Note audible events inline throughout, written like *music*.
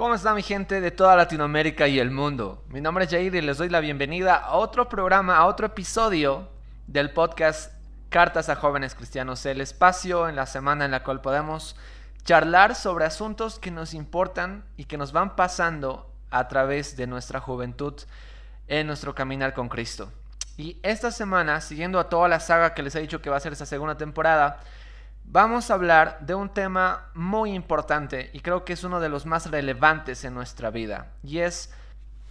¿Cómo está mi gente de toda Latinoamérica y el mundo? Mi nombre es Jair y les doy la bienvenida a otro programa, a otro episodio del podcast Cartas a Jóvenes Cristianos, el espacio en la semana en la cual podemos charlar sobre asuntos que nos importan y que nos van pasando a través de nuestra juventud en nuestro caminar con Cristo. Y esta semana, siguiendo a toda la saga que les he dicho que va a ser esta segunda temporada, vamos a hablar de un tema muy importante y creo que es uno de los más relevantes en nuestra vida. Y es,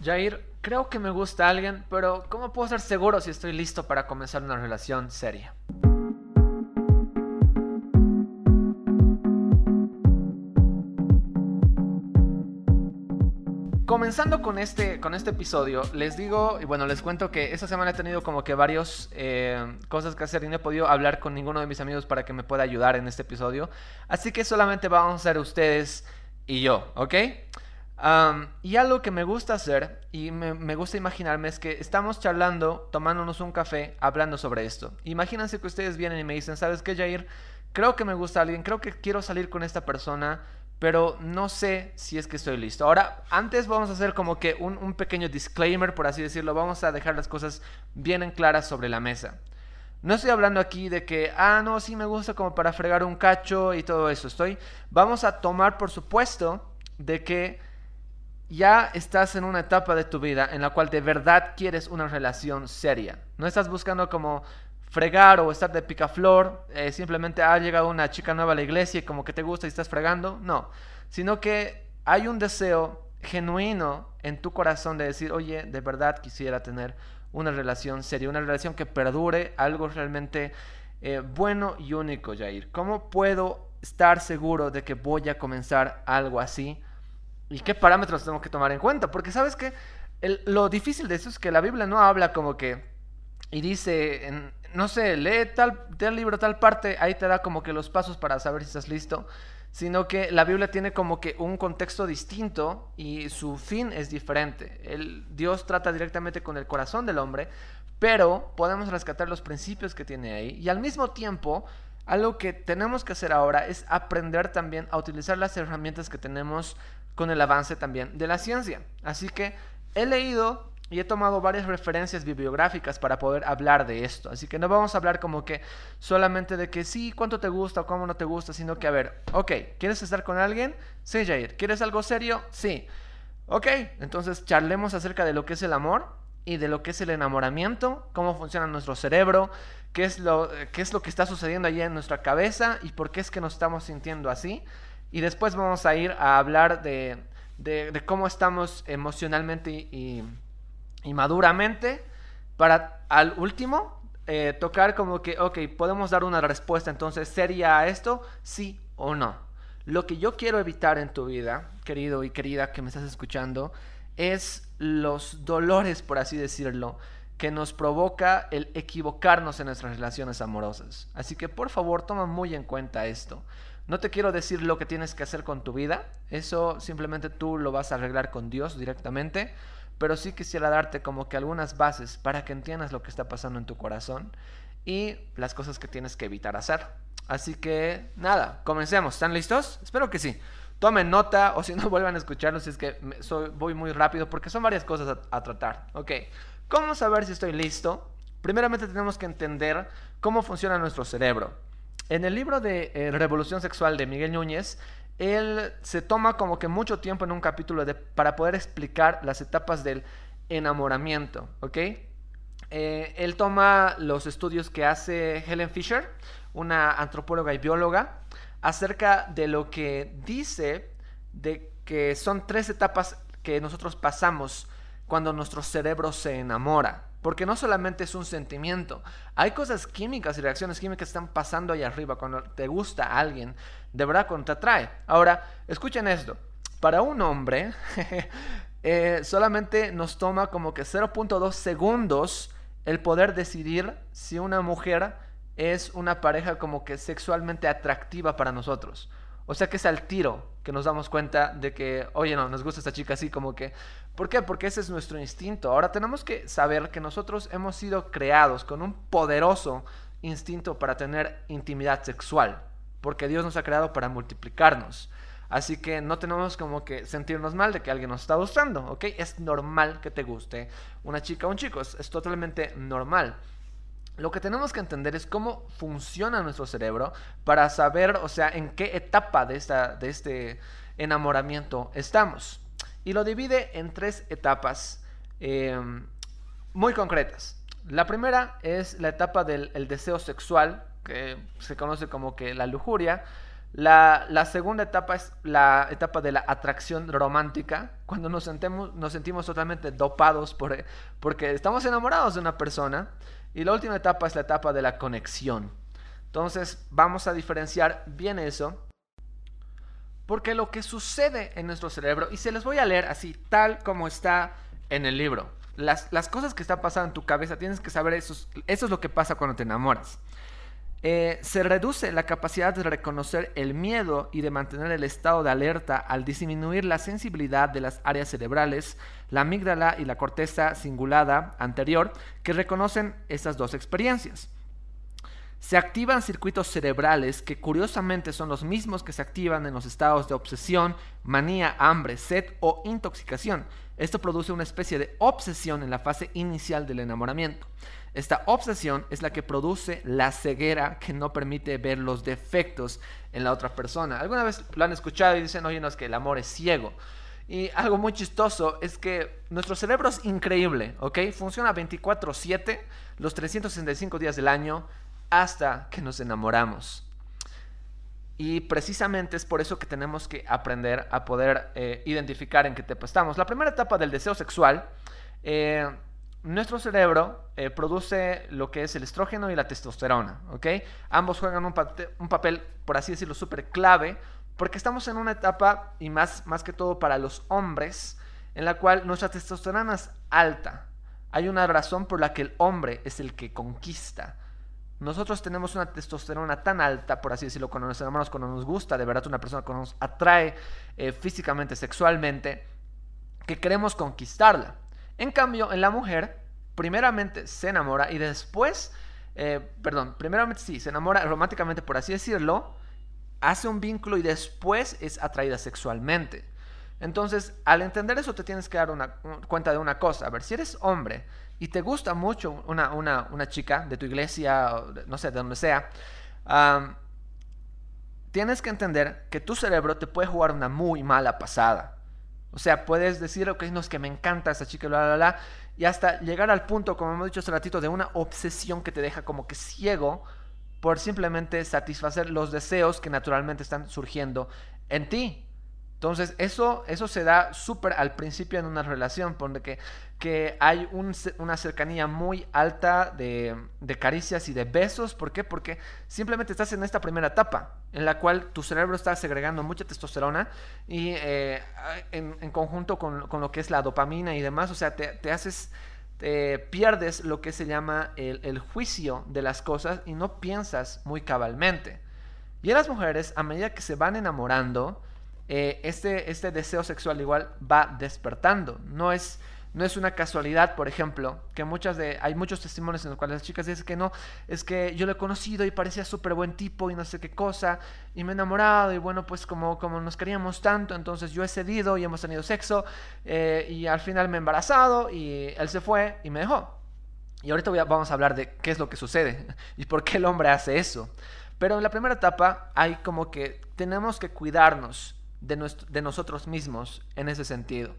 Jair, creo que me gusta alguien, pero ¿cómo puedo ser seguro si estoy listo para comenzar una relación seria? Comenzando con este, con este episodio, les digo, y bueno, les cuento que esta semana he tenido como que varias eh, cosas que hacer y no he podido hablar con ninguno de mis amigos para que me pueda ayudar en este episodio. Así que solamente vamos a ser ustedes y yo, ¿ok? y algo que me gusta hacer y me, me, gusta imaginarme es que estamos charlando, tomándonos un café, hablando sobre esto. Imagínense que ustedes vienen y me dicen, ¿sabes qué, Jair? Creo que me gusta alguien, creo que quiero salir con esta persona pero no sé si es que estoy listo. Ahora, antes vamos a hacer como que un, pequeño disclaimer, por así decirlo, vamos a dejar las cosas bien en claras sobre la mesa. No estoy hablando aquí de que, ah, no, sí me gusta como para fregar un cacho y todo eso. Estoy, vamos a tomar por supuesto de que ya estás en una etapa de tu vida en la cual de verdad quieres una relación seria. No estás buscando como fregar o estar de picaflor, eh, simplemente ha llegado una chica nueva a la iglesia y como que te gusta y estás fregando, no, sino que hay un deseo genuino en tu corazón de decir, oye, de verdad quisiera tener una relación seria, una relación que perdure, algo realmente eh, bueno y único, Jair. ¿Cómo puedo estar seguro de que voy a comenzar algo así? ¿Y qué parámetros tengo que tomar en cuenta? Porque sabes que lo difícil de eso es que la Biblia no habla como que y dice, en, no sé, lee tal, tal libro, tal parte, ahí te da como que los pasos para saber si estás listo, sino que la Biblia tiene como que un contexto distinto y su fin es diferente. El, Dios trata directamente con el corazón del hombre, pero podemos rescatar los principios que tiene ahí y al mismo tiempo algo que tenemos que hacer ahora es aprender también a utilizar las herramientas que tenemos con el avance también de la ciencia. Así que he leído y he tomado varias referencias bibliográficas para poder hablar de esto. Así que no vamos a hablar como que solamente de que sí, cuánto te gusta o cómo no te gusta, sino que a ver, ok, ¿quieres estar con alguien? Sí, Jair. ¿Quieres algo serio? Sí. Ok, entonces charlemos acerca de lo que es el amor y de lo que es el enamoramiento, cómo funciona nuestro cerebro, qué es lo, qué es lo que está sucediendo allí en nuestra cabeza y por qué es que nos estamos sintiendo así. Y después vamos a ir a hablar de, de, cómo estamos emocionalmente y maduramente para al último eh, tocar como que, ok, podemos dar una respuesta, entonces, ¿sería esto? Sí o no. Lo que yo quiero evitar en tu vida, querido y querida que me estás escuchando, es los dolores, por así decirlo, que nos provoca el equivocarnos en nuestras relaciones amorosas. Así que por favor toma muy en cuenta esto. No te quiero decir lo que tienes que hacer con tu vida, eso simplemente tú lo vas a arreglar con Dios directamente pero sí quisiera darte como que algunas bases para que entiendas lo que está pasando en tu corazón y las cosas que tienes que evitar hacer. Así que nada, comencemos. ¿Están listos? Espero que sí. Tomen nota o si no *laughs* vuelvan a escucharlo si es que soy, voy muy rápido porque son varias cosas a, tratar. Ok, ¿cómo saber si estoy listo? Primeramente tenemos que entender cómo funciona nuestro cerebro. En el libro de eh, Revolución Sexual de Miguel Núñez, él se toma como que mucho tiempo en un capítulo para poder explicar las etapas del enamoramiento, ¿ok? Eh, él toma los estudios que hace Helen Fisher, una antropóloga y bióloga, acerca de lo que dice de que son tres etapas que nosotros pasamos cuando nuestro cerebro se enamora. Porque no solamente es un sentimiento, hay cosas químicas y reacciones químicas que están pasando ahí arriba cuando te gusta a alguien, de verdad te atrae. Ahora, escuchen esto, para un hombre *laughs* eh, solamente nos toma como que 0.2 segundos el poder decidir si una mujer es una pareja como que sexualmente atractiva para nosotros. O sea que es al tiro que nos damos cuenta de que, oye, no, nos gusta esta chica así como que... ¿Por qué? Porque ese es nuestro instinto. Ahora tenemos que saber que nosotros hemos sido creados con un poderoso instinto para tener intimidad sexual. Porque Dios nos ha creado para multiplicarnos. Así que no tenemos como que sentirnos mal de que alguien nos está gustando, ¿ok? Es normal que te guste una chica o un chico, es, totalmente normal. Lo que tenemos que entender es cómo funciona nuestro cerebro para saber, o sea, en qué etapa de, esta, de este enamoramiento estamos. Y lo divide en tres etapas em, muy concretas. La primera es la etapa del deseo sexual, que se conoce como que la lujuria. La, segunda etapa es la etapa de la atracción romántica, cuando nos, sentemos, nos sentimos totalmente dopados por, porque estamos enamorados de una persona. Y la última etapa es la etapa de la conexión. Entonces vamos a diferenciar bien eso, porque lo que sucede en nuestro cerebro, y se les voy a leer así, tal como está en el libro, las, las cosas que están pasando en tu cabeza, tienes que saber eso, eso es lo que pasa cuando te enamoras. Eh, se reduce la capacidad de reconocer el miedo y de mantener el estado de alerta al disminuir la sensibilidad de las áreas cerebrales, la amígdala y la corteza cingulada anterior, que reconocen estas dos experiencias. Se activan circuitos cerebrales que curiosamente son los mismos que se activan en los estados de obsesión, manía, hambre, sed o intoxicación. Esto produce una especie de obsesión en la fase inicial del enamoramiento. Esta obsesión es la que produce la ceguera que no permite ver los defectos en la otra persona. ¿Alguna vez lo han escuchado y dicen, oye, no, es que el amor es ciego? Y algo muy chistoso es que nuestro cerebro es increíble, ¿ok? Funciona 24/7, los 365 días del año, hasta que nos enamoramos. Y precisamente es por eso que tenemos que aprender a poder eh, identificar en qué etapa estamos. La primera etapa del deseo sexual, eh, nuestro cerebro eh, produce lo que es el estrógeno y la testosterona, ¿ok? Ambos juegan un, papel, por así decirlo, súper clave, porque estamos en una etapa, y más, más que todo para los hombres, en la cual nuestra testosterona es alta. Hay una razón por la que el hombre es el que conquista nosotros tenemos una testosterona tan alta, por así decirlo, cuando nos enamoramos, cuando nos gusta de verdad una persona, cuando nos atrae eh, físicamente, sexualmente, que queremos conquistarla. En cambio, en la mujer, primeramente se enamora y después, eh, perdón, primeramente sí, se enamora románticamente, por así decirlo, hace un vínculo y después es atraída sexualmente. Entonces, al entender eso, te tienes que dar una, cuenta de una cosa. A ver, si eres hombre y te gusta mucho una, una, chica de tu iglesia, no sé, de donde sea, tienes que entender que tu cerebro te puede jugar una muy mala pasada. O sea, puedes decir, ok, no es que me encanta esa chica, bla, bla, bla, y hasta llegar al punto, como hemos dicho hace ratito, de una obsesión que te deja como que ciego por simplemente satisfacer los deseos que naturalmente están surgiendo en ti. Entonces, eso, eso se da súper al principio en una relación, porque que hay una cercanía muy alta de, caricias y de besos. ¿Por qué? Porque simplemente estás en esta primera etapa, en la cual tu cerebro está segregando mucha testosterona y eh, en, conjunto con, lo que es la dopamina y demás, o sea, te, haces, te pierdes lo que se llama el, el juicio de las cosas y no piensas muy cabalmente. Y en las mujeres, a medida que se van enamorando, eh, este, este deseo sexual igual va despertando. No es, no es una casualidad, por ejemplo, que muchas de, hay muchos testimonios en los cuales las chicas dicen que no, es que yo lo he conocido y parecía súper buen tipo y no sé qué cosa, y me he enamorado y bueno, pues como, como nos queríamos tanto, entonces yo he cedido y hemos tenido sexo eh, y al final me he embarazado y él se fue y me dejó. Y ahorita vamos a hablar de qué es lo que sucede *laughs* y por qué el hombre hace eso. Pero en la primera etapa hay como que tenemos que cuidarnos de, nosotros mismos en ese sentido.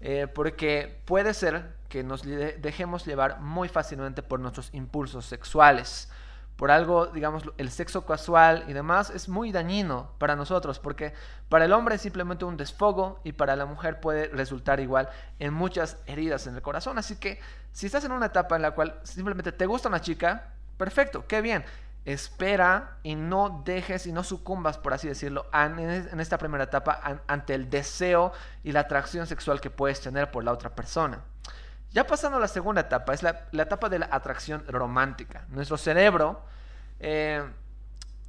Eh, porque puede ser que nos dejemos llevar muy fácilmente por nuestros impulsos sexuales. Por algo, digamos, el sexo casual y demás es muy dañino para nosotros, porque para el hombre es simplemente un desfogo y para la mujer puede resultar igual en muchas heridas en el corazón. Así que si estás en una etapa en la cual simplemente te gusta una chica, perfecto, qué bien espera y no dejes y no sucumbas, por así decirlo, en esta primera etapa ante el deseo y la atracción sexual que puedes tener por la otra persona. Ya pasando a la segunda etapa, es la, etapa de la atracción romántica. Nuestro cerebro, eh,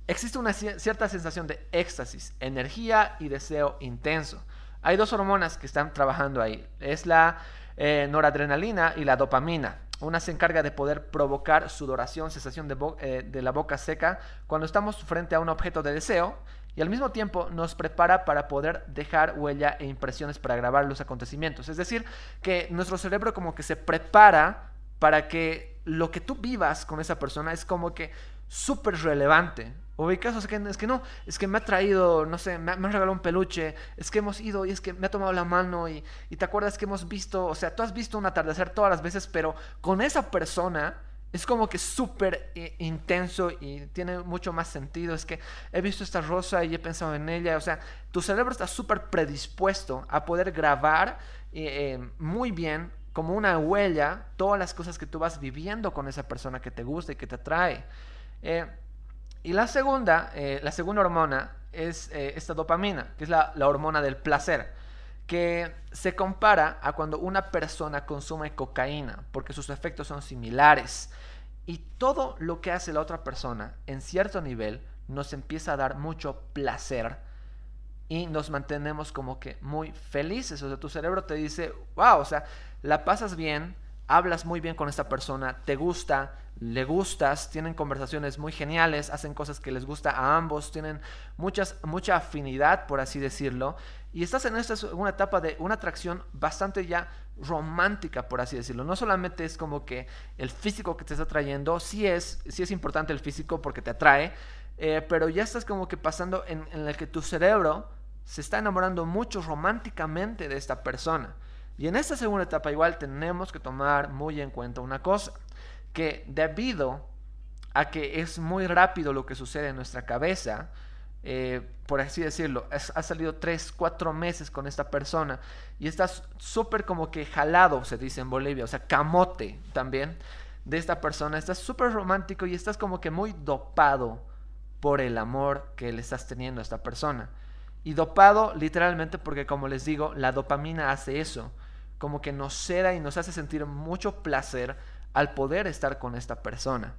existe una cierta sensación de éxtasis, energía y deseo intenso. Hay dos hormonas que están trabajando ahí. Es la eh, noradrenalina y la dopamina. Una se encarga de poder provocar sudoración, sensación de, eh, de, la boca seca cuando estamos frente a un objeto de deseo y al mismo tiempo nos prepara para poder dejar huella e impresiones para grabar los acontecimientos. Es decir, que nuestro cerebro como que se prepara para que lo que tú vivas con esa persona es como que súper relevante. Ubicas, o sea, que, es que no, es que me ha traído, no sé, me ha, regalado un peluche, es que hemos ido y es que me ha tomado la mano y, y te acuerdas que hemos visto, o sea, tú has visto un atardecer todas las veces, pero con esa persona es como que súper eh, intenso y tiene mucho más sentido. Es que he visto esta rosa y he pensado en ella. O sea, tu cerebro está súper predispuesto a poder grabar eh, eh, muy bien, como una huella, todas las cosas que tú vas viviendo con esa persona que te gusta y que te atrae. y la segunda, la segunda hormona es esta dopamina, que es la hormona del placer que se compara a cuando una persona consume cocaína, porque sus efectos son similares. Y todo lo que hace la otra persona, en cierto nivel, nos empieza a dar mucho placer y nos mantenemos como que muy felices. O sea, tu cerebro te dice, wow, o sea, la pasas bien, hablas muy bien con esta persona, te gusta, le gustas, tienen conversaciones muy geniales, hacen cosas que les gusta a ambos, tienen muchas, mucha afinidad, por así decirlo, y estás en esta una etapa de una atracción bastante ya romántica, por así decirlo. No solamente es como que el físico que te está atrayendo, sí es, sí es importante el físico porque te atrae, eh, pero ya estás como que pasando en, en el que tu cerebro se está enamorando mucho románticamente de esta persona. Y en esta segunda etapa igual tenemos que tomar muy en cuenta una cosa, que debido a que es muy rápido lo que sucede en nuestra cabeza, eh, por así decirlo, has, salido tres, cuatro meses con esta persona y estás súper como que jalado, se dice en Bolivia, o sea, camote también de esta persona, estás súper romántico y estás como que muy dopado por el amor que le estás teniendo a esta persona. Y dopado literalmente porque como les digo, la dopamina hace eso, como que nos ceda y nos hace sentir mucho placer al poder estar con esta persona.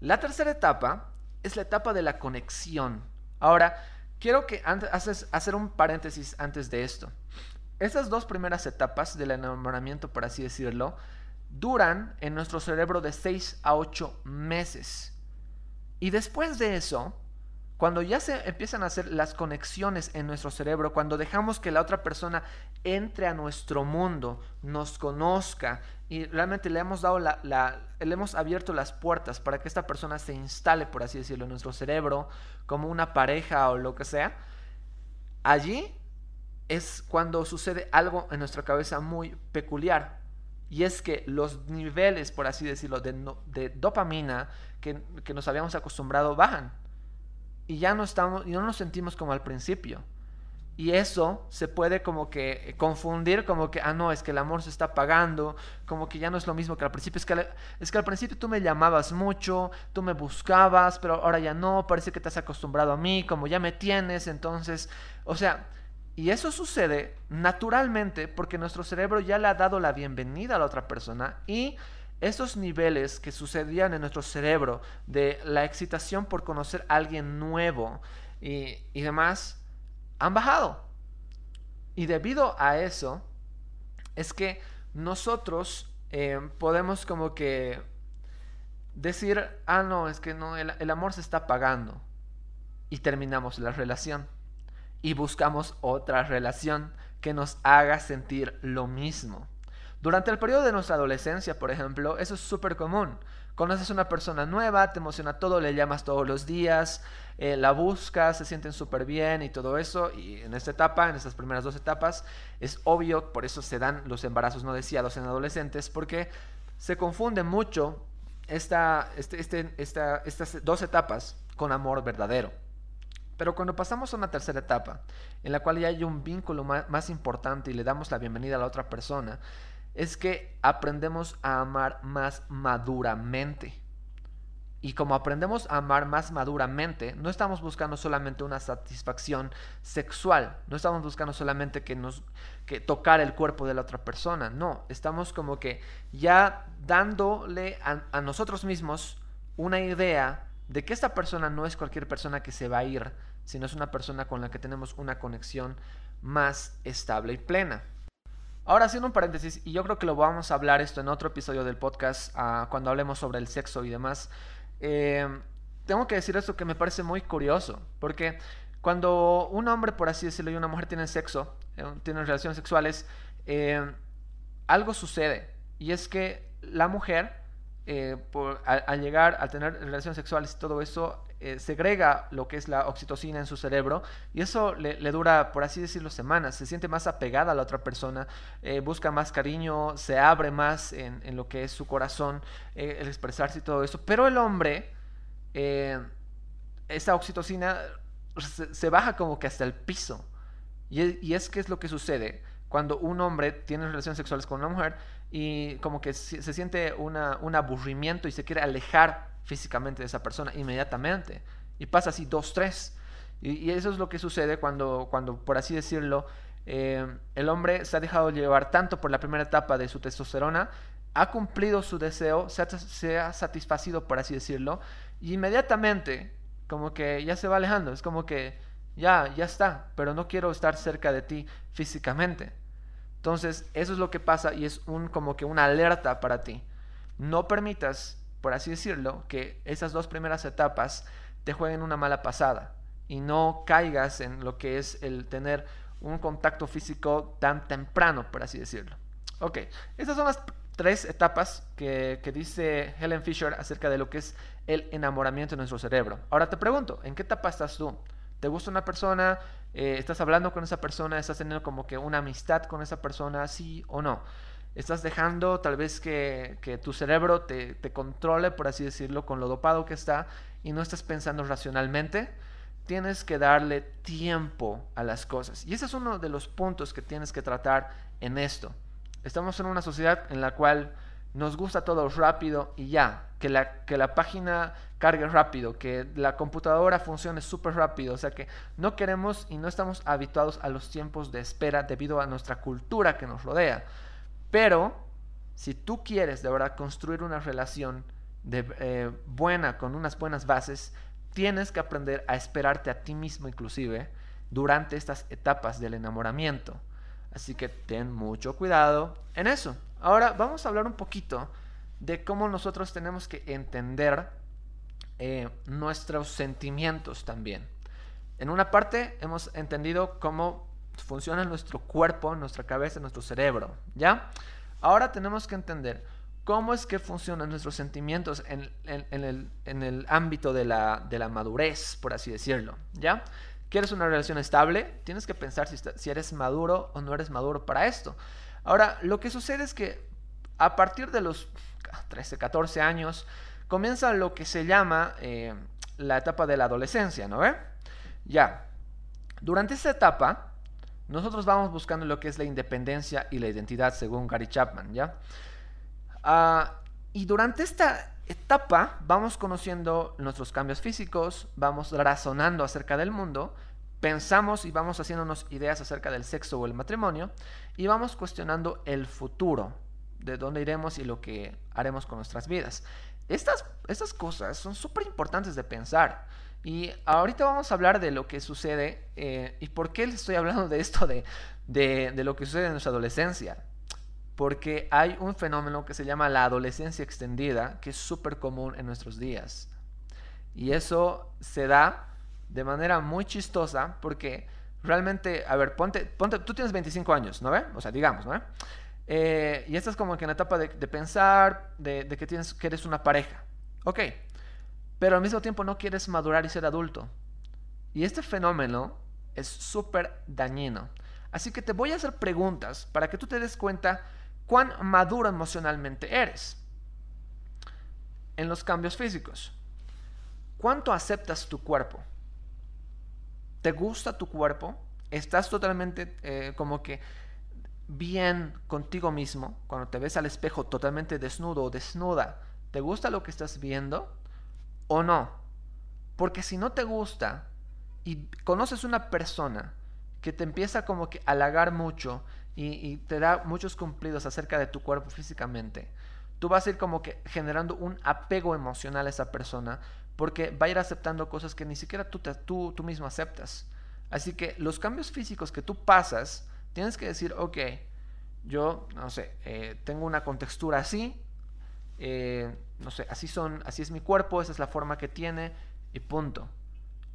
La tercera etapa es la etapa de la conexión. Ahora, quiero que antes, hacer un paréntesis antes de esto. Estas dos primeras etapas del enamoramiento, por así decirlo, duran en nuestro cerebro de 6 a 8 meses. Y después de eso, cuando ya se empiezan a hacer las conexiones en nuestro cerebro, cuando dejamos que la otra persona entre a nuestro mundo, nos conozca y realmente le hemos dado la, le hemos abierto las puertas para que esta persona se instale, por así decirlo, en nuestro cerebro como una pareja o lo que sea, allí es cuando sucede algo en nuestra cabeza muy peculiar. Y es que los niveles, por así decirlo, de, de dopamina que nos habíamos acostumbrado bajan y ya no estamos, y no nos sentimos como al principio. Y eso se puede como que confundir como que, ah, no, es que el amor se está apagando, como que ya no es lo mismo que al principio. Es que, es que al principio tú me llamabas mucho, tú me buscabas, pero ahora ya no, parece que te has acostumbrado a mí, como ya me tienes, entonces, o sea, y eso sucede naturalmente porque nuestro cerebro ya le ha dado la bienvenida a la otra persona y esos niveles que sucedían en nuestro cerebro de la excitación por conocer a alguien nuevo y, demás han bajado. Y debido a eso es que nosotros eh, podemos como que decir, ah, no, es que no, el, el amor se está apagando. Y terminamos la relación. Y buscamos otra relación que nos haga sentir lo mismo. Durante el periodo de nuestra adolescencia, por ejemplo, eso es súper común. Conoces a una persona nueva, te emociona todo, le llamas todos los días, eh, la buscas, se sienten súper bien y todo eso. Y en esta etapa, en estas primeras dos etapas, es obvio, por eso se dan los embarazos no deseados en adolescentes, porque se confunde mucho esta, este, este, esta, estas dos etapas con amor verdadero. Pero cuando pasamos a una tercera etapa, en la cual ya hay un vínculo más importante y le damos la bienvenida a la otra persona, es que aprendemos a amar más maduramente. Y como aprendemos a amar más maduramente, no estamos buscando solamente una satisfacción sexual, no estamos buscando solamente que nos que tocar el cuerpo de la otra persona, no, estamos como que ya dándole a, a nosotros mismos una idea de que esta persona no es cualquier persona que se va a ir, sino es una persona con la que tenemos una conexión más estable y plena. Ahora haciendo un paréntesis, y yo creo que lo vamos a hablar esto en otro episodio del podcast, ah, cuando hablemos sobre el sexo y demás. Eh, tengo que decir esto que me parece muy curioso, porque cuando un hombre, por así decirlo, y una mujer tienen sexo, eh, tienen relaciones sexuales, eh, algo sucede. Y es que la mujer, eh, al, llegar, a tener relaciones sexuales y todo eso, segrega lo que es la oxitocina en su cerebro y eso le, dura, por así decirlo, semanas. Se siente más apegada a la otra persona, busca más cariño, se abre más en, lo que es su corazón, el expresarse y todo eso. Pero el hombre, esa oxitocina se, baja como que hasta el piso. Y, es que es lo que sucede cuando un hombre tiene relaciones sexuales con una mujer y como que se, siente un aburrimiento y se quiere alejar físicamente de esa persona inmediatamente. Y pasa así dos, tres. Y, eso es lo que sucede cuando, cuando por así decirlo, eh, el hombre se ha dejado llevar tanto por la primera etapa de su testosterona, ha cumplido su deseo, se ha, se ha satisfacido, por así decirlo, y inmediatamente como que ya se va alejando, es como que ya, ya está, pero no quiero estar cerca de ti físicamente. Entonces, eso es lo que pasa y es un como que una alerta para ti. No permitas, por así decirlo, que esas dos primeras etapas te jueguen una mala pasada y no caigas en lo que es el tener un contacto físico tan temprano, por así decirlo. Ok, estas son las tres etapas que, dice Helen Fisher acerca de lo que es el enamoramiento en nuestro cerebro. Ahora te pregunto, ¿en qué etapa estás tú? ¿Te gusta una persona? Eh, ¿Estás hablando con esa persona? ¿Estás teniendo como que una amistad con esa persona? ¿Sí o no? ¿Estás dejando tal vez que, tu cerebro te, te, controle, por así decirlo, con lo dopado que está y no estás pensando racionalmente? Tienes que darle tiempo a las cosas. Y ese es uno de los puntos que tienes que tratar en esto. Estamos en una sociedad en la cual nos gusta todo rápido y ya, que la, que la página cargue rápido, que la computadora funcione súper rápido, o sea que no queremos y no estamos habituados a los tiempos de espera debido a nuestra cultura que nos rodea. Pero si tú quieres de verdad construir una relación de, eh, buena, con unas buenas bases, tienes que aprender a esperarte a ti mismo inclusive durante estas etapas del enamoramiento. Así que ten mucho cuidado en eso. Ahora vamos a hablar un poquito de cómo nosotros tenemos que entender eh, nuestros sentimientos también. En una parte hemos entendido cómo funciona nuestro cuerpo, nuestra cabeza, nuestro cerebro, ¿ya? Ahora tenemos que entender cómo es que funcionan nuestros sentimientos en, el, ámbito de la, madurez, por así decirlo, ¿ya? ¿Quieres una relación estable? Tienes que pensar si, eres maduro o no eres maduro para esto. Ahora, lo que sucede es que a partir de los 13, 14 años, comienza lo que se llama eh, la etapa de la adolescencia, ¿no ve? Ya. Durante esta etapa, nosotros vamos buscando lo que es la independencia y la identidad, según Gary Chapman, ¿ya? Ah, y durante esta etapa vamos conociendo nuestros cambios físicos, vamos razonando acerca del mundo, pensamos y vamos haciéndonos ideas acerca del sexo o el matrimonio y vamos cuestionando el futuro, de dónde iremos y lo que haremos con nuestras vidas. Estas, estas cosas son súper importantes de pensar. Y ahorita vamos a hablar de lo que sucede eh, y por qué les estoy hablando de esto, de, de lo que sucede en nuestra adolescencia porque hay un fenómeno que se llama la adolescencia extendida, que es súper común en nuestros días. Y eso se da de manera muy chistosa porque realmente, a ver, ponte, ponte tú tienes 25 años, ¿no ve? O sea, digamos, ¿no ve? Eh, y estás como que en la etapa de, pensar, de, que, tienes, que eres una pareja. Ok, pero al mismo tiempo no quieres madurar y ser adulto. Y este fenómeno es súper dañino. Así que te voy a hacer preguntas para que tú te des cuenta cuán maduro emocionalmente eres. En los cambios físicos, ¿cuánto aceptas tu cuerpo? ¿Te gusta tu cuerpo? ¿Estás totalmente eh, como que bien contigo mismo cuando te ves al espejo totalmente desnudo o desnuda? ¿Te gusta lo que estás viendo o no? Porque si no te gusta y conoces una persona que te empieza como que a halagar mucho y, te da muchos cumplidos acerca de tu cuerpo físicamente, tú vas a ir como que generando un apego emocional a esa persona porque va a ir aceptando cosas que ni siquiera tú, tú, tú mismo aceptas. Así que los cambios físicos que tú pasas, tienes que decir, ok, yo, no sé, eh, tengo una contextura así, eh, no sé, así son, así es mi cuerpo, esa es la forma que tiene, y punto.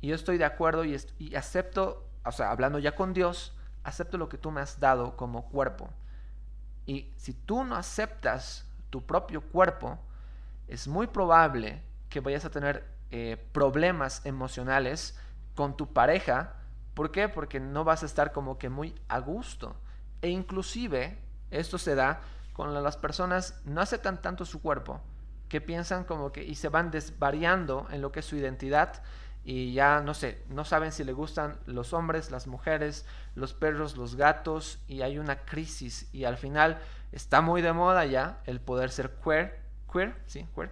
Y yo estoy de acuerdo y, acepto, o sea, hablando ya con Dios, acepto lo que tú me has dado como cuerpo. Y si tú no aceptas tu propio cuerpo, es muy probable que vayas a tener eh, problemas emocionales con tu pareja. ¿Por qué? Porque no vas a estar como que muy a gusto. E inclusive esto se da cuando las personas no aceptan tanto su cuerpo, que piensan como que y se van desvariando en lo que es su identidad y ya no sé, no saben si le gustan los hombres, las mujeres, los perros, los gatos y hay una crisis y al final está muy de moda ya el poder ser queer, queer, sí, queer,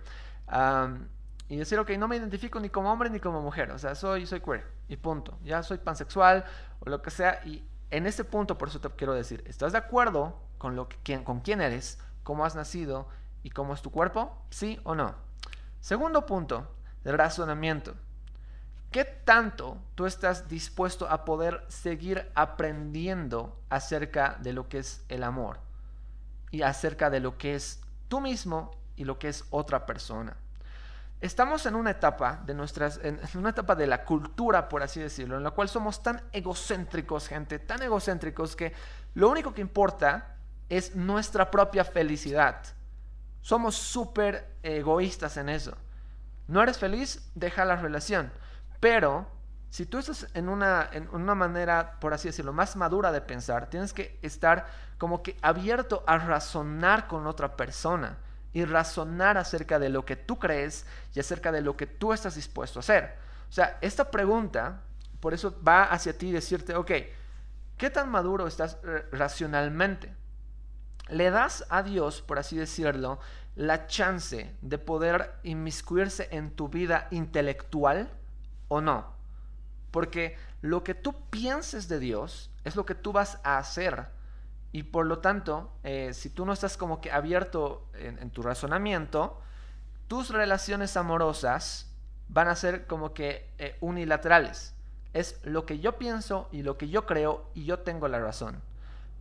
y decir, ok, no me identifico ni como hombre ni como mujer, o sea, soy, soy queer y punto, ya soy pansexual o lo que sea y en ese punto por eso te quiero decir, ¿estás de acuerdo con, lo que, con quién eres, cómo has nacido y cómo es tu cuerpo? ¿Sí o no? Segundo punto, el razonamiento. ¿Qué tanto tú estás dispuesto a poder seguir aprendiendo acerca de lo que es el amor y acerca de lo que es tú mismo y lo que es otra persona? Estamos en una etapa de nuestras, en una etapa de la cultura, por así decirlo, en la cual somos tan egocéntricos, gente, tan egocéntricos que lo único que importa es nuestra propia felicidad. Somos súper egoístas en eso. No eres feliz, deja la relación. Pero si tú estás en una, en una manera, por así decirlo, más madura de pensar, tienes que estar como que abierto a razonar con otra persona y razonar acerca de lo que tú crees y acerca de lo que tú estás dispuesto a hacer. O sea, esta pregunta, por eso va hacia ti decirte, ok, ¿qué tan maduro estás racionalmente? Le das a Dios, por así decirlo, la chance de poder inmiscuirse en tu vida intelectual o no. Porque lo que tú pienses de Dios es lo que tú vas a hacer. Y por lo tanto, eh, si tú no estás como que abierto en, tu razonamiento, tus relaciones amorosas van a ser como que eh, unilaterales. Es lo que yo pienso y lo que yo creo y yo tengo la razón.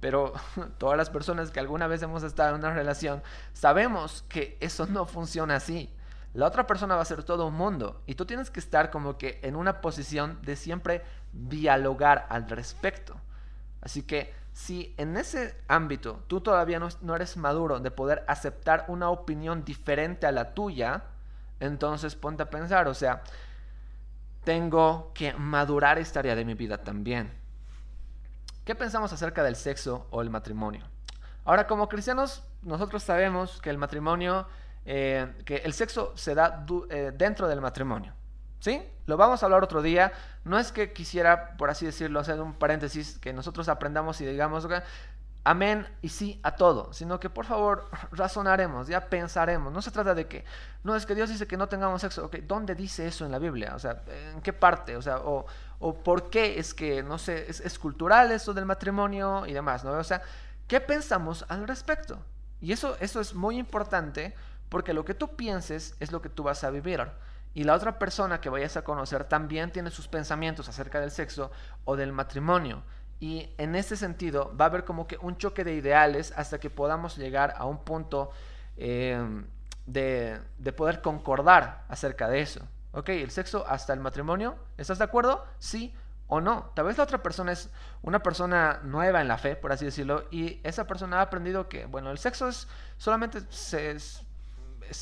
Pero *laughs* todas las personas que alguna vez hemos estado en una relación sabemos que eso no funciona así la otra persona va a ser todo un mundo y tú tienes que estar como que en una posición de siempre dialogar al respecto. Así que si en ese ámbito tú todavía no, eres maduro de poder aceptar una opinión diferente a la tuya, entonces ponte a pensar, o sea, tengo que madurar esta área de mi vida también. ¿Qué pensamos acerca del sexo o el matrimonio? Ahora, como cristianos, nosotros sabemos que el matrimonio eh, que el sexo se da eh, dentro del matrimonio. ¿Sí? Lo vamos a hablar otro día. No es que quisiera, por así decirlo, hacer un paréntesis, que nosotros aprendamos y digamos, amén y sí a todo, sino que por favor *laughs* razonaremos, ya pensaremos. No se trata de que, no es que Dios dice que no tengamos sexo, ¿dónde dice eso en la Biblia? O sea, ¿en qué parte? O sea, o, o por qué es que, no sé, es, es cultural eso del matrimonio y demás, ¿no? O sea, ¿qué pensamos al respecto? Y eso, eso es muy importante porque lo que tú pienses es lo que tú vas a vivir. Y la otra persona que vayas a conocer también tiene sus pensamientos acerca del sexo o del matrimonio. Y en ese sentido va a haber como que un choque de ideales hasta que podamos llegar a un punto em, de, de poder concordar acerca de eso. Ok, el sexo hasta el matrimonio, ¿estás de acuerdo? Sí o no. Tal vez la otra persona es una persona nueva en la fe, por así decirlo, y esa persona ha aprendido que, bueno, el sexo es solamente se, es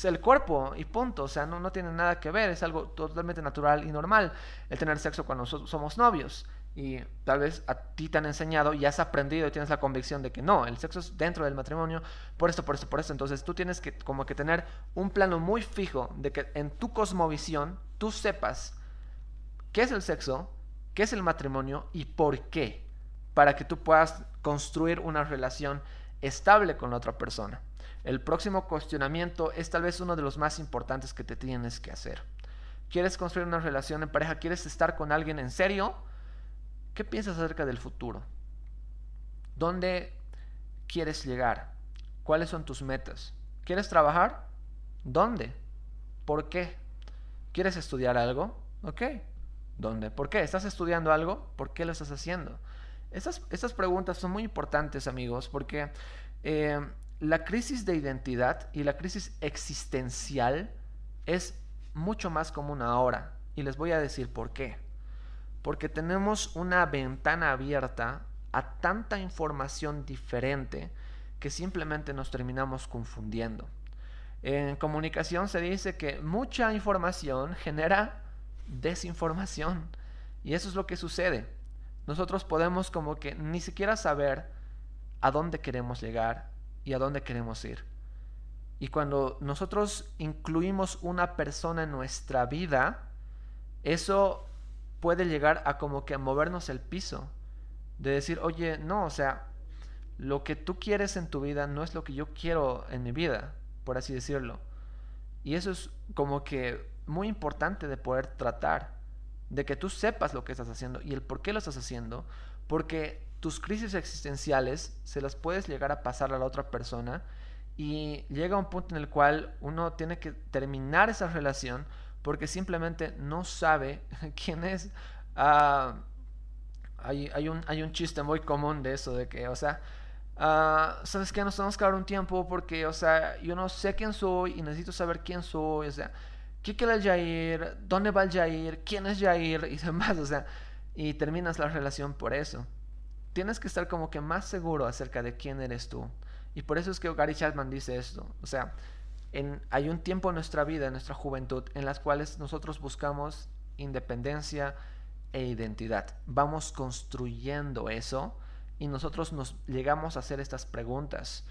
el cuerpo y punto, o sea, no, no tiene nada que ver, es algo totalmente natural y normal el tener sexo cuando somos novios. Y tal vez a ti te han enseñado y has aprendido y tienes la convicción de que no, el sexo es dentro del matrimonio, por esto, por esto, por esto. Entonces tú tienes que como que tener un plano muy fijo de que en tu cosmovisión tú sepas qué es el sexo, qué es el matrimonio y por qué, para que tú puedas construir una relación estable con la otra persona. El próximo cuestionamiento es tal vez uno de los más importantes que te tienes que hacer. ¿Quieres construir una relación en pareja? ¿Quieres estar con alguien en serio? ¿Qué piensas acerca del futuro? ¿Dónde quieres llegar? ¿Cuáles son tus metas? ¿Quieres trabajar? ¿Dónde? ¿Por qué? ¿Quieres estudiar algo? Ok. ¿Dónde? ¿Por qué? ¿Estás estudiando algo? ¿Por qué lo estás haciendo? Estas, preguntas son muy importantes, amigos, porque eh, la crisis de identidad y la crisis existencial es mucho más común ahora. Y les voy a decir por qué. Porque tenemos una ventana abierta a tanta información diferente que simplemente nos terminamos confundiendo. En comunicación se dice que mucha información genera desinformación. Y eso es lo que sucede. Nosotros podemos como que ni siquiera saber a dónde queremos llegar y a dónde queremos ir. Y cuando nosotros incluimos una persona en nuestra vida, eso puede llegar a como que movernos el piso. De decir, oye, no, o sea, lo que tú quieres en tu vida no es lo que yo quiero en mi vida, por así decirlo. Y eso es como que muy importante de poder tratar, de que tú sepas lo que estás haciendo y el por qué lo estás haciendo, porque tus crisis existenciales se las puedes llegar a pasar a la otra persona y llega un punto en el cual uno tiene que terminar esa relación porque simplemente no sabe *laughs* quién es. Ah, hay, un chiste muy común de eso, de que, o sea, uh, ¿sabes qué? Nos tenemos que dar un tiempo porque, o sea, yo no sé quién soy y necesito saber quién soy, o sea, ¿qué quiere el Jair? ¿Dónde va el Jair? ¿Quién es Jair? *laughs* Y demás, o sea, y terminas la relación por eso. Tienes que estar como que más seguro acerca de quién eres tú. Y por eso es que Gary Chapman dice esto. O sea, en, hay un tiempo en nuestra vida, en nuestra juventud, en las cuales nosotros buscamos independencia e identidad. Vamos construyendo eso y nosotros nos llegamos a hacer estas preguntas.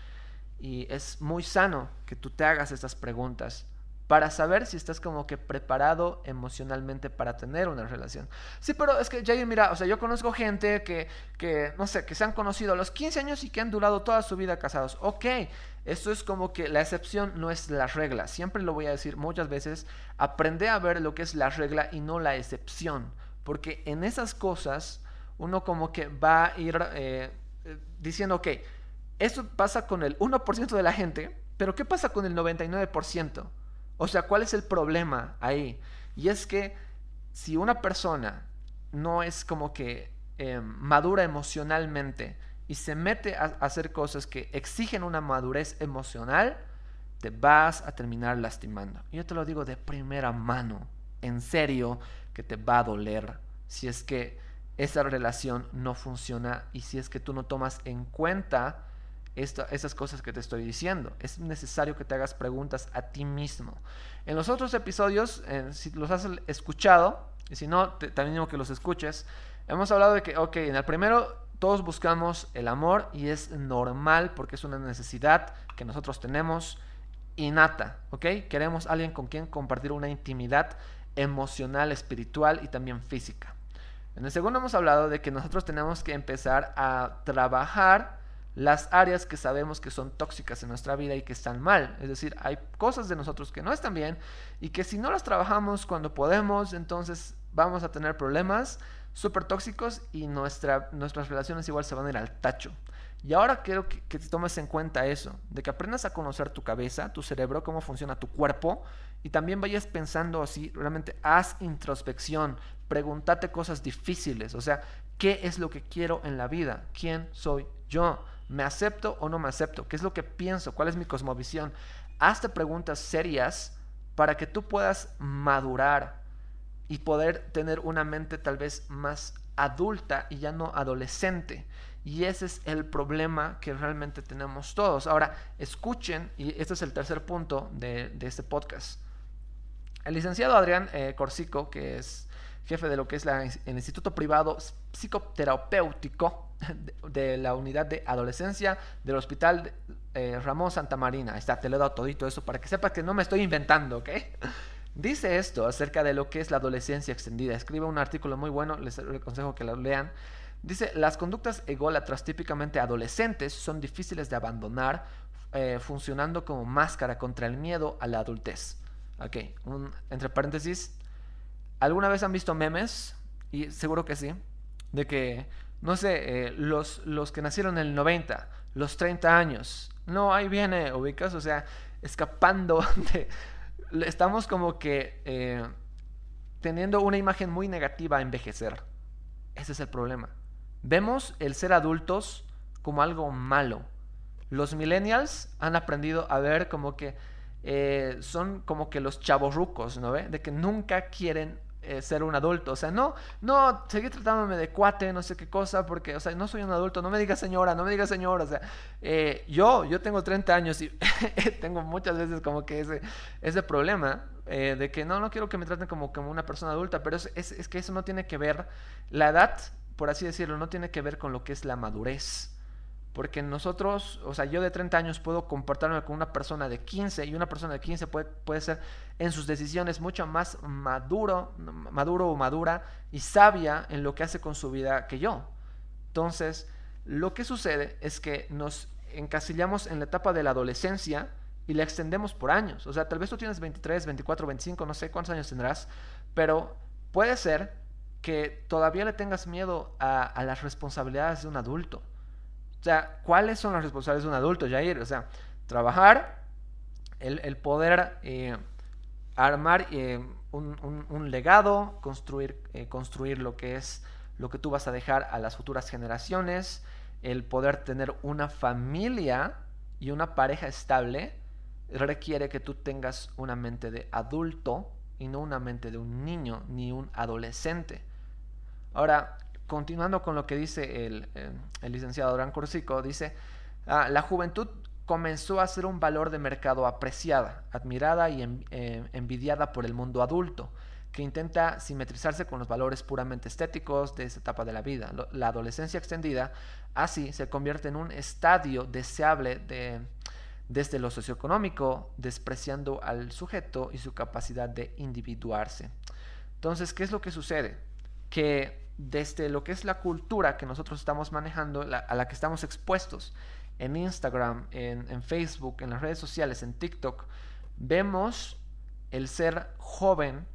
Y es muy sano que tú te hagas estas preguntas para saber si estás como que preparado emocionalmente para tener una relación. Sí, pero es que, Jair, mira, o sea, yo conozco gente que, que, no sé, que se han conocido a los 15 años y que han durado toda su vida casados. Ok, eso es como que la excepción no es la regla. Siempre lo voy a decir muchas veces, aprende a ver lo que es la regla y no la excepción. Porque en esas cosas uno como que va a ir eh, eh, diciendo, ok, eso pasa con el 1% de la gente, pero ¿qué pasa con el 99%? O sea, ¿cuál es el problema ahí? Y es que si una persona no es como que em, madura emocionalmente y se mete a, hacer cosas que exigen una madurez emocional, te vas a terminar lastimando. Yo te lo digo de primera mano, en serio, que te va a doler si es que esa relación no funciona y si es que tú no tomas en cuenta esas cosas que te estoy diciendo. Es necesario que te hagas preguntas a ti mismo. En los otros episodios, si los has escuchado, y si no, también digo que los escuches, hemos hablado de que, ok, en el primero todos buscamos el amor y es normal porque es una necesidad que nosotros tenemos innata, ¿ok? Queremos alguien con quien compartir una intimidad emocional, espiritual y también física. En el segundo hemos hablado de que nosotros tenemos que empezar a trabajar las áreas que sabemos que son tóxicas en nuestra vida y que están mal. Es decir, hay cosas de nosotros que no están bien y que si no las trabajamos cuando podemos, entonces vamos a tener problemas súper tóxicos y nuestra, nuestras relaciones igual se van a ir al tacho. Y ahora quiero que, que, te tomes en cuenta eso, de que aprendas a conocer tu cabeza, tu cerebro, cómo funciona tu cuerpo y también vayas pensando así, realmente haz introspección, pregúntate cosas difíciles, o sea, ¿qué es lo que quiero en la vida? ¿Quién soy yo? ¿Me acepto o no me acepto? ¿Qué es lo que pienso? ¿Cuál es mi cosmovisión? Hazte preguntas serias para que tú puedas madurar y poder tener una mente tal vez más adulta y ya no adolescente. Y ese es el problema que realmente tenemos todos. Ahora, escuchen, y este es el tercer punto de, este podcast. El licenciado Adrián eh, Corsico, que es jefe de lo que es el Instituto Privado Psicoterapéutico *laughs* de, la Unidad de Adolescencia del Hospital eh, Ramón Santa Marina. está, te lo he dado todito eso para que sepas que no me estoy inventando, ¿ok? *laughs* Dice esto acerca de lo que es la adolescencia extendida. Escribe un artículo muy bueno, les aconsejo que lo lean. Dice, las conductas ególatras típicamente adolescentes son difíciles de abandonar, eh, funcionando como máscara contra el miedo a la adultez. Ok, entre paréntesis, ¿alguna vez han visto memes? Y seguro que sí, de que, no sé, eh, los, los que nacieron en el 90, los 30 años, no, ahí viene, ubicas, o sea, escapando *laughs* de... Estamos como que eh, teniendo una imagen muy negativa a envejecer. Ese es el problema. Vemos el ser adultos como algo malo. Los millennials han aprendido a ver como que eh, son como que los chavorrucos, ¿no ve? De que nunca quieren eh, ser un adulto. O sea, no, no, seguir tratándome de cuate, no sé qué cosa, porque, o sea, no soy un adulto, no me digas señora, no me digas señora. O sea, eh, yo, yo tengo 30 años y *laughs* tengo muchas veces como que ese, ese problema eh, de que no, no quiero que me traten como, como una persona adulta, pero es, es, es que eso no tiene que ver, la edad, por así decirlo, no tiene que ver con lo que es la madurez. Porque nosotros, o sea, yo de 30 años puedo comportarme con una persona de 15 y una persona de 15 puede, puede ser en sus decisiones mucho más maduro, maduro o madura y sabia en lo que hace con su vida que yo. Entonces, lo que sucede es que nos encasillamos en la etapa de la adolescencia y la extendemos por años. O sea, tal vez tú tienes 23, 24, 25, no sé cuántos años tendrás, pero puede ser que todavía le tengas miedo a, a las responsabilidades de un adulto. O sea, ¿cuáles son las responsabilidades de un adulto, Jair? O sea, trabajar, el, poder eh, armar eh, un, legado, construir, eh, construir lo que es lo que tú vas a dejar a las futuras generaciones, el poder tener una familia y una pareja estable, requiere que tú tengas una mente de adulto y no una mente de un niño ni un adolescente. Ahora, continuando con lo que dice el, eh, licenciado Durán Corsico, dice, ah, la juventud comenzó a ser un valor de mercado apreciada, admirada y eh, envidiada por el mundo adulto, que intenta simetrizarse con los valores puramente estéticos de esa etapa de la vida. La adolescencia extendida así se convierte en un estadio deseable de, desde lo socioeconómico, despreciando al sujeto y su capacidad de individuarse. Entonces, ¿qué es lo que sucede? Que desde lo que es la cultura que nosotros estamos manejando, a la que estamos expuestos en Instagram, en, Facebook, en las redes sociales, en TikTok, vemos el ser joven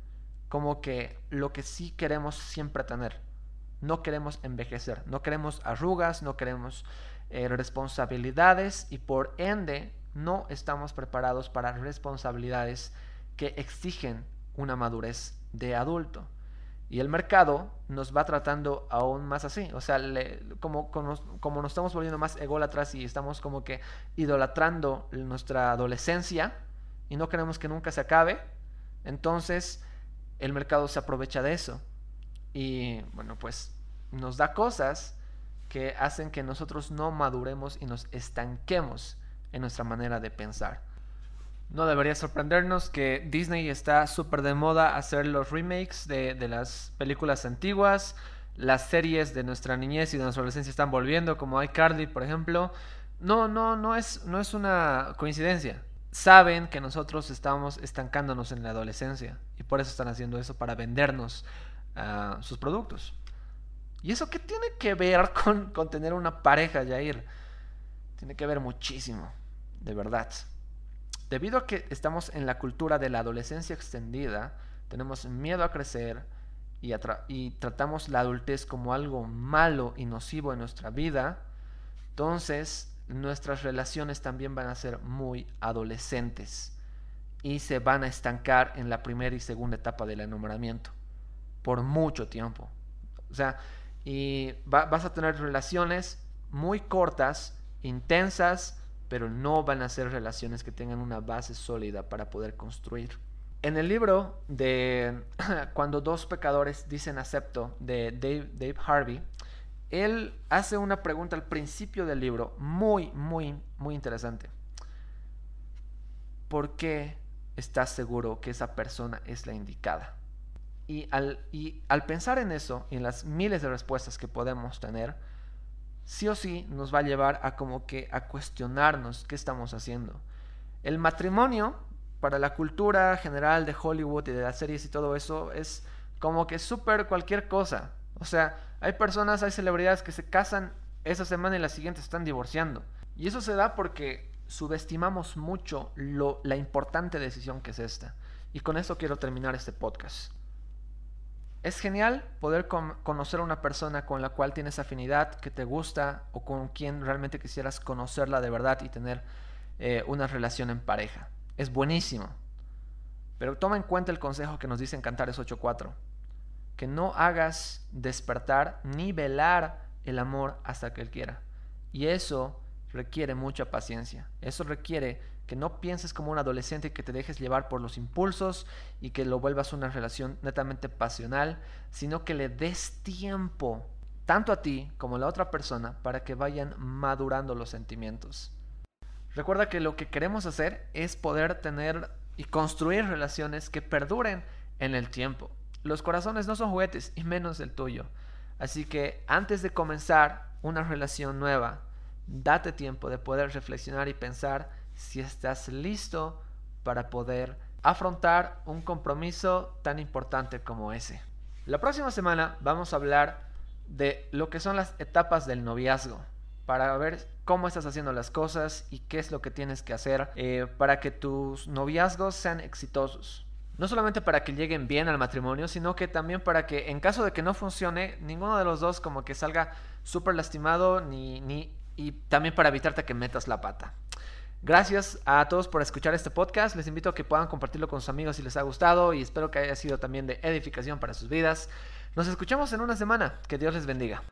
como que lo que sí queremos siempre tener. No queremos envejecer, no queremos arrugas, no queremos eh, responsabilidades y por ende no estamos preparados para responsabilidades que exigen una madurez de adulto. Y el mercado nos va tratando aún más así. O sea, como, como, nos estamos volviendo más ególatras y estamos como que idolatrando nuestra adolescencia y no queremos que nunca se acabe, entonces el mercado se aprovecha de eso. Y bueno, pues nos da cosas que hacen que nosotros no maduremos y nos estanquemos en nuestra manera de pensar. No debería sorprendernos que Disney está súper de moda hacer los remakes de, las películas antiguas. Las series de nuestra niñez y de nuestra adolescencia están volviendo, como iCarly, por ejemplo. No, no, no es, no es una coincidencia. Saben que nosotros estamos estancándonos en la adolescencia y por eso están haciendo eso para vendernos ah, sus productos. ¿Y eso qué tiene que ver con, con tener una pareja, Jair? Tiene que ver muchísimo, de verdad. Debido a que estamos en la cultura de la adolescencia extendida, tenemos miedo a crecer y, tratamos la adultez como algo malo y nocivo en nuestra vida, entonces nuestras relaciones también van a ser muy adolescentes y se van a estancar en la primera y segunda etapa del enamoramiento por mucho tiempo. O sea, y vas a tener relaciones muy cortas, intensas, pero no van a ser relaciones que tengan una base sólida para poder construir. En el libro de *clears throat* Cuando dos pecadores dicen acepto de Dave, Dave Harvey, él hace una pregunta al principio del libro muy, muy, muy interesante. ¿Por qué estás seguro que esa persona es la indicada? Y al, y al pensar en eso y en las miles de respuestas que podemos tener, sí o sí nos va a llevar a como que a cuestionarnos qué estamos haciendo. El matrimonio, para la cultura general de Hollywood y de las series y todo eso, es como que súper cualquier cosa. O sea, hay personas, hay celebridades que se casan esa semana y la siguiente están divorciando. Y eso se da porque subestimamos mucho lo, la importante decisión que es esta. Y con eso quiero terminar este podcast. Es genial poder conocer a una persona con la cual tienes afinidad, que te gusta o con quien realmente quisieras conocerla de verdad y tener eh, una relación en pareja. Es buenísimo. Pero toma en cuenta el consejo que nos dice en Cantares 8.4. Que no hagas despertar ni velar el amor hasta que Él quiera. Y eso requiere mucha paciencia. Eso requiere que no pienses como un adolescente que te dejes llevar por los impulsos y que lo vuelvas una relación netamente pasional, sino que le des tiempo tanto a ti como a la otra persona para que vayan madurando los sentimientos. Recuerda que lo que queremos hacer es poder tener y construir relaciones que perduren en el tiempo. Los corazones no son juguetes y menos el tuyo. Así que antes de comenzar una relación nueva, date tiempo de poder reflexionar y pensar si estás listo para poder afrontar un compromiso tan importante como ese. La próxima semana vamos a hablar de lo que son las etapas del noviazgo para ver cómo estás haciendo las cosas y qué es lo que tienes que hacer eh, para que tus noviazgos sean exitosos. No solamente para que lleguen bien al matrimonio, sino que también para que en caso de que no funcione, ninguno de los dos como que salga súper lastimado ni, ni, y también para evitarte que metas la pata. Gracias a todos por escuchar este podcast. Les invito a que puedan compartirlo con sus amigos si les ha gustado y espero que haya sido también de edificación para sus vidas. Nos escuchamos en una semana. Que Dios les bendiga.